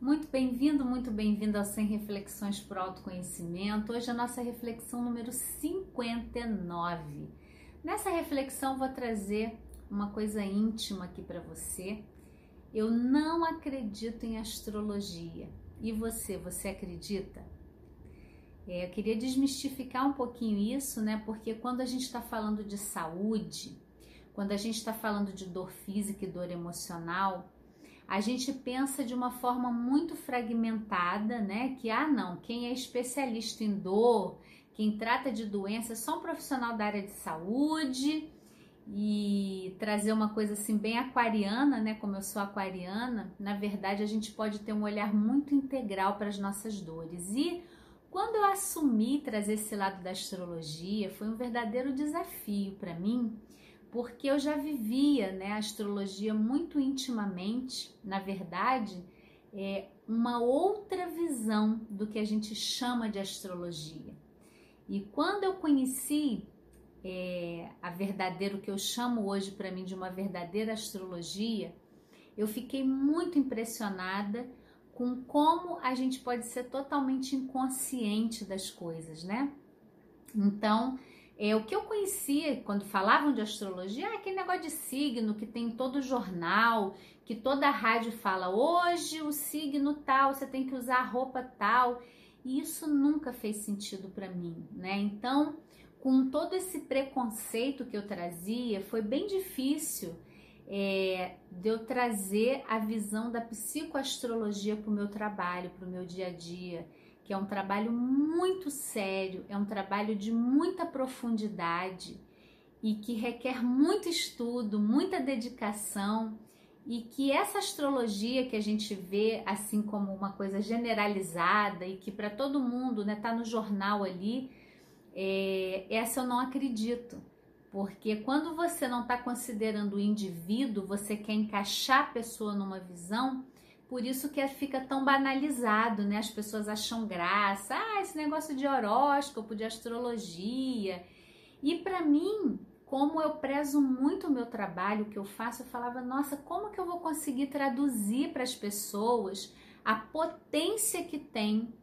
Muito bem-vindo, muito bem-vindo ao 100 Reflexões por Autoconhecimento. Hoje a nossa reflexão número 59. Nessa reflexão vou trazer uma coisa íntima aqui para você. Eu não acredito em astrologia. E você, você acredita? É, eu queria desmistificar um pouquinho isso, né? Porque quando a gente está falando de saúde, quando a gente está falando de dor física e dor emocional, a gente pensa de uma forma muito fragmentada, né? Que ah, não, quem é especialista em dor, quem trata de doença, é só um profissional da área de saúde e trazer uma coisa assim bem aquariana, né? Como eu sou aquariana, na verdade a gente pode ter um olhar muito integral para as nossas dores. E quando eu assumi trazer esse lado da astrologia, foi um verdadeiro desafio para mim porque eu já vivia né, a astrologia muito intimamente, na verdade, é uma outra visão do que a gente chama de astrologia. E quando eu conheci é, a verdadeira, o que eu chamo hoje para mim de uma verdadeira astrologia, eu fiquei muito impressionada com como a gente pode ser totalmente inconsciente das coisas, né? Então, é, o que eu conhecia quando falavam de astrologia, ah, aquele negócio de signo que tem todo jornal, que toda rádio fala hoje o signo tal, você tem que usar a roupa tal. E isso nunca fez sentido para mim, né? Então, com todo esse preconceito que eu trazia, foi bem difícil é, de eu trazer a visão da psicoastrologia para o meu trabalho, para o meu dia a dia que é um trabalho muito sério, é um trabalho de muita profundidade e que requer muito estudo, muita dedicação e que essa astrologia que a gente vê assim como uma coisa generalizada e que para todo mundo né, tá no jornal ali, é, essa eu não acredito. Porque quando você não está considerando o indivíduo, você quer encaixar a pessoa numa visão, por isso que fica tão banalizado, né? As pessoas acham graça, ah, esse negócio de horóscopo, de astrologia. E para mim, como eu prezo muito o meu trabalho, o que eu faço, eu falava, nossa, como que eu vou conseguir traduzir para as pessoas a potência que tem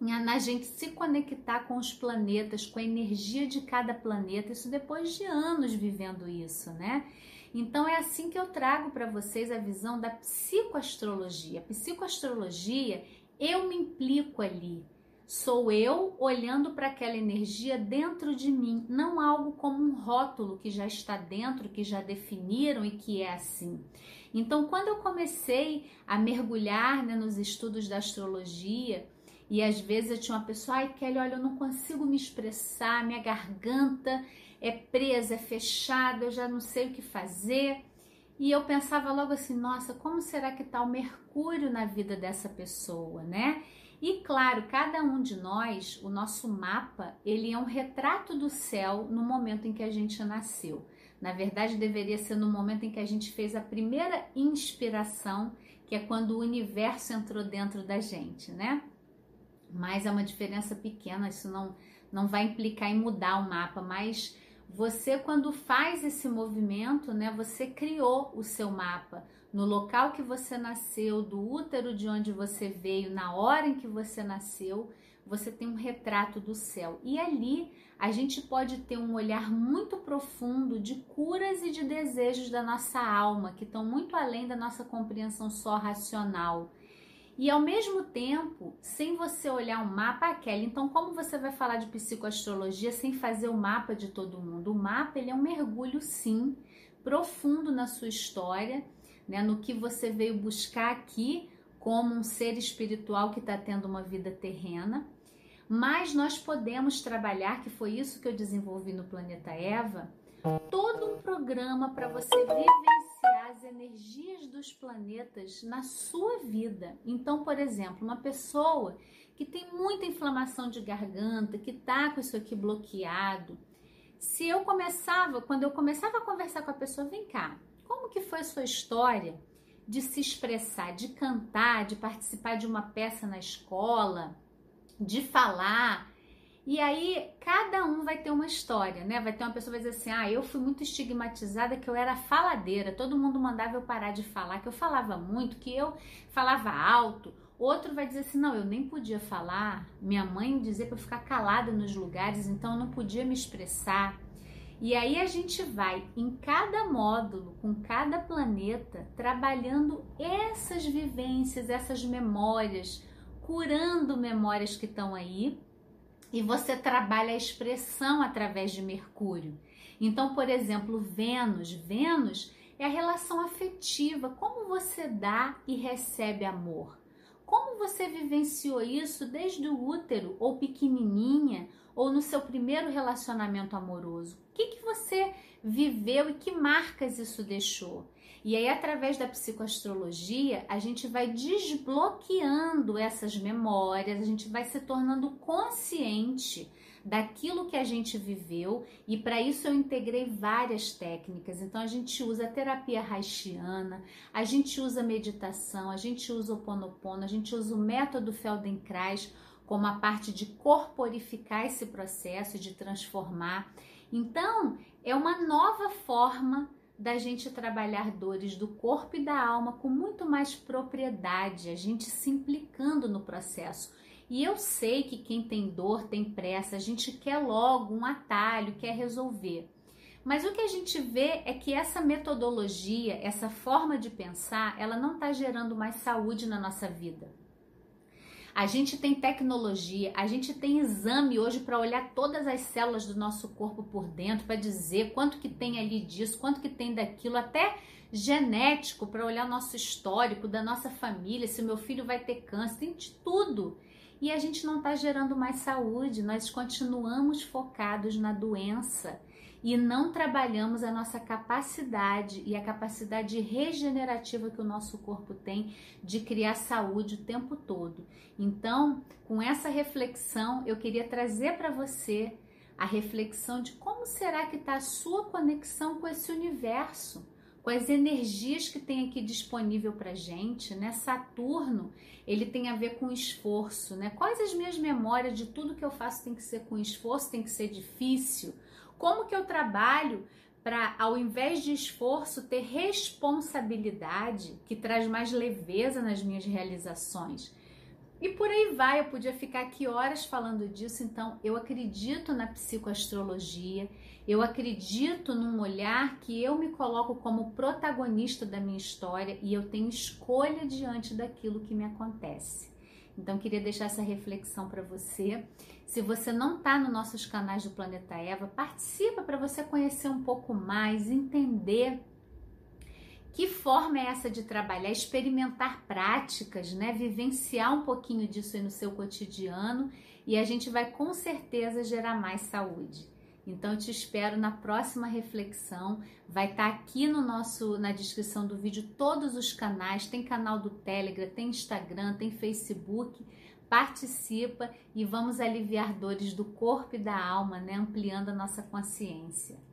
na gente se conectar com os planetas, com a energia de cada planeta, isso depois de anos vivendo isso, né? Então é assim que eu trago para vocês a visão da psicoastrologia. Psicoastrologia, eu me implico ali. Sou eu olhando para aquela energia dentro de mim, não algo como um rótulo que já está dentro, que já definiram e que é assim. Então, quando eu comecei a mergulhar né, nos estudos da astrologia, e às vezes eu tinha uma pessoa, ai Kelly, olha, eu não consigo me expressar, minha garganta é presa, é fechada, eu já não sei o que fazer. E eu pensava logo assim, nossa, como será que está o Mercúrio na vida dessa pessoa, né? E claro, cada um de nós, o nosso mapa, ele é um retrato do céu no momento em que a gente nasceu. Na verdade, deveria ser no momento em que a gente fez a primeira inspiração, que é quando o universo entrou dentro da gente, né? Mas é uma diferença pequena, isso não, não vai implicar em mudar o mapa, mas você, quando faz esse movimento, né, você criou o seu mapa no local que você nasceu, do útero de onde você veio, na hora em que você nasceu, você tem um retrato do céu. E ali a gente pode ter um olhar muito profundo de curas e de desejos da nossa alma, que estão muito além da nossa compreensão só racional. E ao mesmo tempo, sem você olhar o mapa, ah, Kelly, então como você vai falar de psicoastrologia sem fazer o mapa de todo mundo? O mapa ele é um mergulho, sim, profundo na sua história, né, no que você veio buscar aqui como um ser espiritual que está tendo uma vida terrena. Mas nós podemos trabalhar, que foi isso que eu desenvolvi no Planeta Eva, todo um programa para você vivenciar as energias dos planetas na sua vida. Então, por exemplo, uma pessoa que tem muita inflamação de garganta, que tá com isso aqui bloqueado, se eu começava, quando eu começava a conversar com a pessoa, vem cá, como que foi sua história de se expressar, de cantar, de participar de uma peça na escola, de falar? E aí, cada um vai ter uma história, né? Vai ter uma pessoa que vai dizer assim: ah, eu fui muito estigmatizada, que eu era faladeira, todo mundo mandava eu parar de falar, que eu falava muito, que eu falava alto. Outro vai dizer assim: não, eu nem podia falar, minha mãe dizia para eu ficar calada nos lugares, então eu não podia me expressar. E aí a gente vai em cada módulo, com cada planeta, trabalhando essas vivências, essas memórias, curando memórias que estão aí. E você trabalha a expressão através de Mercúrio. Então, por exemplo, Vênus, Vênus é a relação afetiva, como você dá e recebe amor. Como você vivenciou isso desde o útero ou pequenininha ou no seu primeiro relacionamento amoroso? O que, que você viveu e que marcas isso deixou? E aí, através da psicoastrologia, a gente vai desbloqueando essas memórias, a gente vai se tornando consciente daquilo que a gente viveu e para isso eu integrei várias técnicas. Então a gente usa terapia haitiana, a gente usa meditação, a gente usa o ponopono, a gente usa o método Feldenkrais como a parte de corporificar esse processo, de transformar. Então, é uma nova forma da gente trabalhar dores do corpo e da alma com muito mais propriedade, a gente se implicando no processo. E eu sei que quem tem dor tem pressa, a gente quer logo um atalho, quer resolver. Mas o que a gente vê é que essa metodologia, essa forma de pensar, ela não está gerando mais saúde na nossa vida. A gente tem tecnologia, a gente tem exame hoje para olhar todas as células do nosso corpo por dentro, para dizer quanto que tem ali disso, quanto que tem daquilo, até genético para olhar nosso histórico da nossa família, se meu filho vai ter câncer, tem de tudo. E a gente não está gerando mais saúde, nós continuamos focados na doença e não trabalhamos a nossa capacidade e a capacidade regenerativa que o nosso corpo tem de criar saúde o tempo todo. Então, com essa reflexão, eu queria trazer para você a reflexão de como será que está a sua conexão com esse universo com as energias que tem aqui disponível para gente, né? Saturno, ele tem a ver com esforço, né? Quais as minhas memórias de tudo que eu faço tem que ser com esforço, tem que ser difícil? Como que eu trabalho para, ao invés de esforço, ter responsabilidade, que traz mais leveza nas minhas realizações? E por aí vai, eu podia ficar aqui horas falando disso, então eu acredito na psicoastrologia, eu acredito num olhar que eu me coloco como protagonista da minha história e eu tenho escolha diante daquilo que me acontece. Então queria deixar essa reflexão para você. Se você não está nos nossos canais do Planeta Eva, participa para você conhecer um pouco mais, entender que forma é essa de trabalhar, experimentar práticas, né? Vivenciar um pouquinho disso aí no seu cotidiano e a gente vai com certeza gerar mais saúde. Então te espero na próxima reflexão. Vai estar tá aqui no nosso na descrição do vídeo todos os canais, tem canal do Telegram, tem Instagram, tem Facebook. Participa e vamos aliviar dores do corpo e da alma, né? Ampliando a nossa consciência.